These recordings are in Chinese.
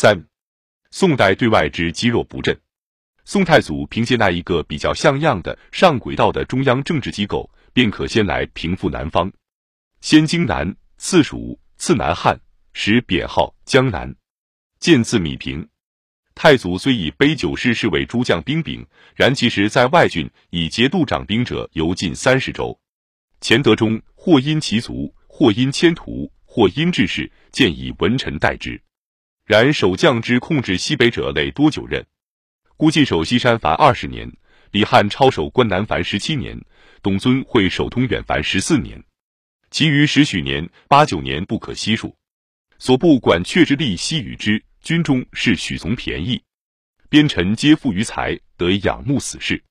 三、宋代对外之积弱不振。宋太祖凭借那一个比较像样的上轨道的中央政治机构，便可先来平复南方。先荆南，次蜀，次南汉，使贬号江南，渐次米平。太祖虽以杯酒诗视为诸将兵柄，然其实在外郡以节度掌兵者犹近三十州。钱德中或因其族，或因迁徒，或因志士，建以文臣代之。然守将之控制西北者累多久任？估计守西山凡二十年，李汉超守关南凡十七年，董遵会守通远凡十四年，其余十许年、八九年不可悉数。所部管阙之吏悉与之。军中是许从便宜，边臣皆富于财，得仰慕死士。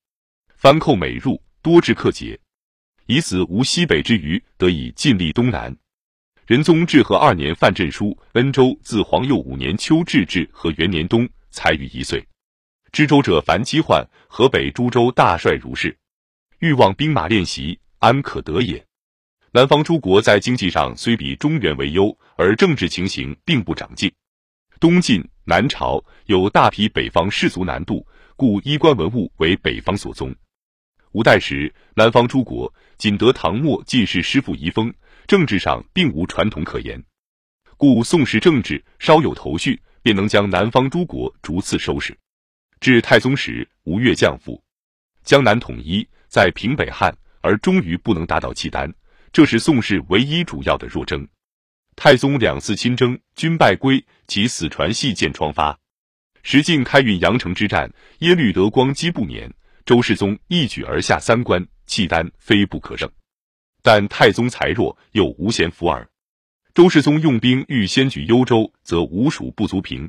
藩寇每入，多至克节，以此无西北之余，得以尽力东南。仁宗至和二年范镇书，恩州自皇佑五年秋至至和元年冬，才逾一岁。知州者凡饥患，河北诸州大帅如是，欲望兵马练习，安可得也？南方诸国在经济上虽比中原为优，而政治情形并不长进。东晋、南朝有大批北方士族南渡，故衣冠文物为北方所宗。五代时，南方诸国仅得唐末进士师傅遗风，政治上并无传统可言，故宋时政治稍有头绪，便能将南方诸国逐次收拾。至太宗时，吴越降附，江南统一，在平北汉，而终于不能打倒契丹，这是宋氏唯一主要的弱征。太宗两次亲征，均败归，其死传系见疮发。石敬开运阳城之战，耶律德光击不免，周世宗一举而下三关，契丹非不可胜。但太宗才弱，又无贤辅耳。周世宗用兵欲先举幽州，则吴蜀不足平；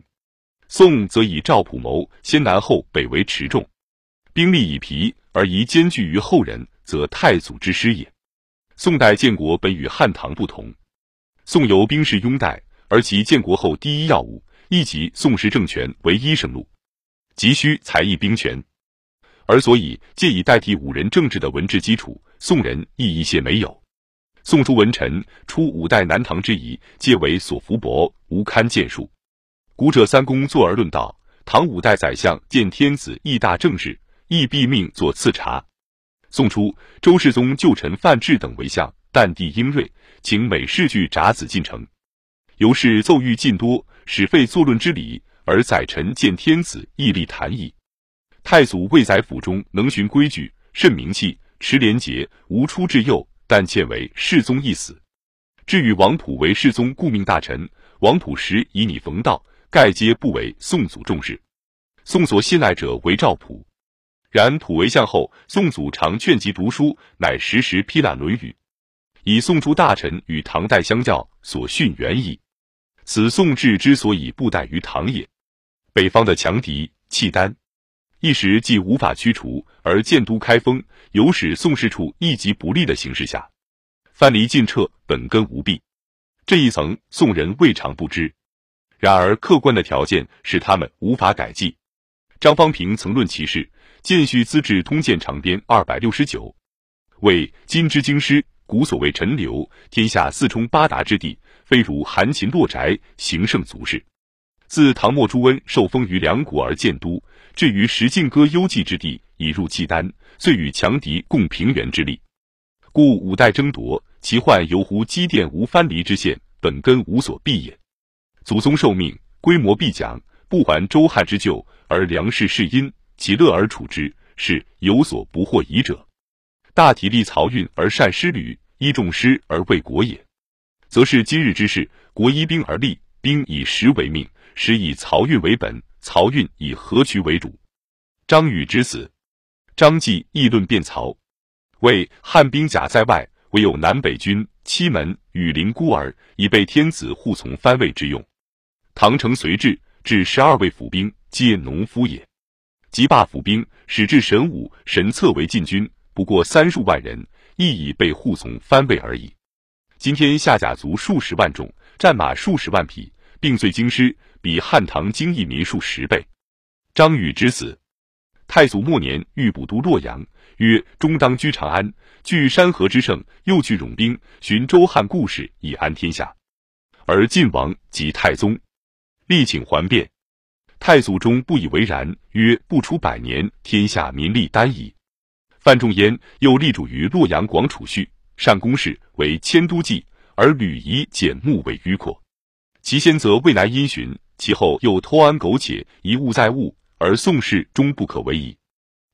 宋则以赵普谋先南后北为持重，兵力已疲，而宜兼具于后人，则太祖之师也。宋代建国本与汉唐不同。宋由兵士拥戴，而其建国后第一要务，亦即宋时政权唯一生路，急需才艺兵权，而所以借以代替五人政治的文治基础，宋人亦一些没有。宋初文臣出五代南唐之仪，皆为所服薄，无堪见述。古者三公坐而论道，唐五代宰相见天子亦大政事，亦必命作次察。宋初周世宗旧臣范质等为相。淡地英锐，请每事具札子进城，由是奏谕尽多，使废作论之礼，而宰臣见天子，亦立谈矣。太祖未在府中，能循规矩，甚名气，持廉洁，无出至右，但欠为世宗一死。至于王普为世宗顾命大臣，王普时以拟冯道，盖皆不为宋祖重视。宋所信赖者为赵普，然溥为相后，宋祖常劝其读书，乃时时批览《论语》。以宋诸大臣与唐代相较，所训远矣。此宋制之所以不逮于唐也。北方的强敌契丹，一时既无法驱除，而建都开封，有使宋氏处一极不利的形势下，藩篱尽撤，本根无弊。这一层宋人未尝不知。然而客观的条件使他们无法改计。张方平曾论其事，建续资治通鉴长编二百六十九，为今之京师。古所谓陈留，天下四冲八达之地，非如韩秦洛宅，行胜足事。自唐末朱温受封于梁国而建都，至于石敬歌幽寂之地，已入契丹，遂与强敌共平原之力。故五代争夺，其患犹乎积淀无藩篱之县，本根无所避也。祖宗受命，规模必讲，不还周汉之旧，而梁氏是因，其乐而处之，是有所不获矣者。大体力漕运而善师旅，依众师而为国也，则是今日之事。国依兵而立，兵以食为命，食以漕运为本，漕运以河渠为主。张禹之子，张继议论辩曹，谓汉兵甲在外，唯有南北军七门、羽林孤儿，以备天子护从藩位之用。唐承随至，至十二位府兵，皆农夫也。即罢府兵，使至神武、神策为禁军。不过三数万人，亦已被护从藩位而已。今天下甲卒数十万众，战马数十万匹，并遂京师，比汉唐精益民数十倍。张禹之死，太祖末年欲补都洛阳，曰：“终当居长安，据山河之盛，又据戎兵，寻周汉故事，以安天下。”而晋王即太宗，力请还变。太祖中不以为然，曰：“不出百年，天下民力单矣。”范仲淹又立主于洛阳广储蓄，善公事为迁都记，而吕夷简墓为迂阔。其先则未来因循，其后又偷安苟且，一物再物，而宋氏终不可为矣。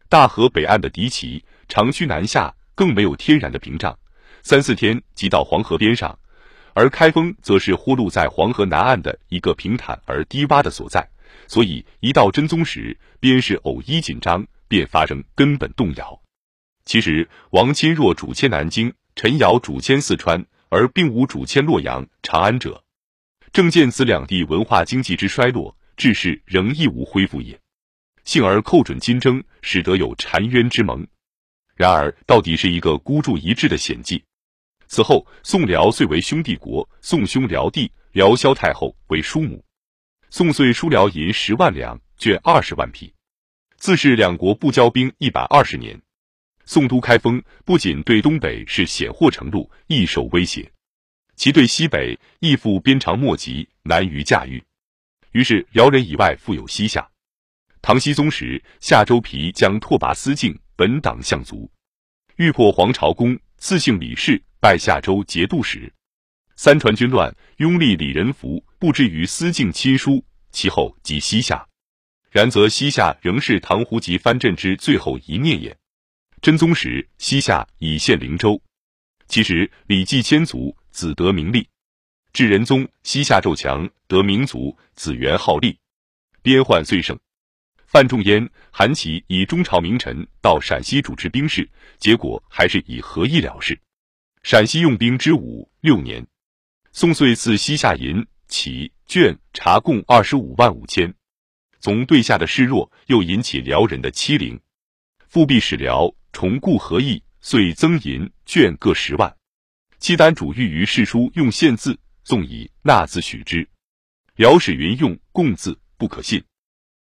大河北岸的敌骑长驱南下，更没有天然的屏障，三四天即到黄河边上；而开封则是豁露在黄河南岸的一个平坦而低洼的所在，所以一到真宗时，边事偶一紧张，便发生根本动摇。其实，王钦若主迁南京，陈瑶主迁四川，而并无主迁洛阳、长安者，正见此两地文化经济之衰落，致使仍亦无恢复也。幸而寇准金征，使得有澶渊之盟。然而，到底是一个孤注一掷的险计。此后，宋辽遂为兄弟国，宋兄辽弟辽萧太后为叔母。宋遂输辽银十万两，绢二十万匹，自是两国不交兵一百二十年。宋都开封不仅对东北是险祸成路，易受威胁，其对西北亦复鞭长莫及，难于驾驭。于是辽人以外，复有西夏。唐僖宗时，夏周皮将拓跋思敬本党相族，欲破黄巢宫，赐姓李氏，拜夏周节度使。三传军乱，拥立李仁福，不至于思敬亲疏，其后即西夏。然则西夏仍是唐胡籍藩镇之最后一念也。真宗时，西夏已县灵州。其实李继迁族，子得名利；至仁宗，西夏骤强，得民族，子元好利。边患遂盛。范仲淹、韩琦以中朝名臣到陕西主持兵事，结果还是以和议了事。陕西用兵之五六年，宋遂赐西夏银、起、绢、茶共二十五万五千。从对下的示弱，又引起辽人的欺凌，复辟使辽。重固和议，遂增银绢各十万。契丹主欲于世书用献字，纵以纳字许之。辽史云用贡字不可信。